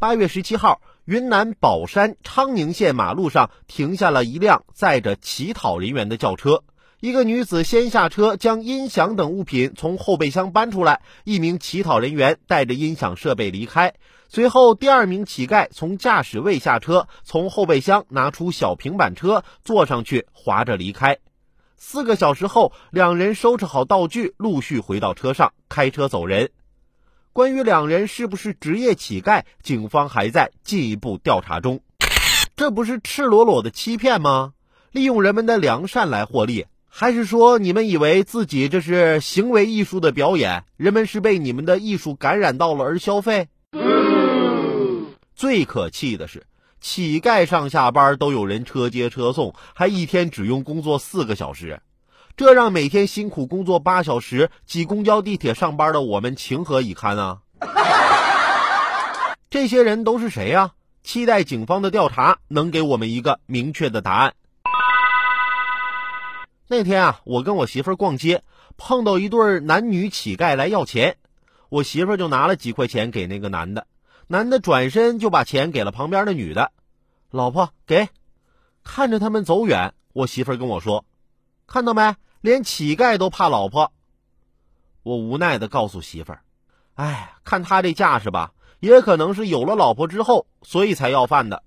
八月十七号，云南保山昌宁县马路上停下了一辆载着乞讨人员的轿车。一个女子先下车，将音响等物品从后备箱搬出来，一名乞讨人员带着音响设备离开。随后，第二名乞丐从驾驶位下车，从后备箱拿出小平板车，坐上去，划着离开。四个小时后，两人收拾好道具，陆续回到车上，开车走人。关于两人是不是职业乞丐，警方还在进一步调查中。这不是赤裸裸的欺骗吗？利用人们的良善来获利。还是说你们以为自己这是行为艺术的表演，人们是被你们的艺术感染到了而消费？最可气的是，乞丐上下班都有人车接车送，还一天只用工作四个小时，这让每天辛苦工作八小时挤公交地铁上班的我们情何以堪啊！这些人都是谁呀？期待警方的调查能给我们一个明确的答案。那天啊，我跟我媳妇儿逛街，碰到一对男女乞丐来要钱，我媳妇儿就拿了几块钱给那个男的，男的转身就把钱给了旁边的女的，老婆给。看着他们走远，我媳妇儿跟我说：“看到没，连乞丐都怕老婆。”我无奈的告诉媳妇儿：“哎，看他这架势吧，也可能是有了老婆之后，所以才要饭的。”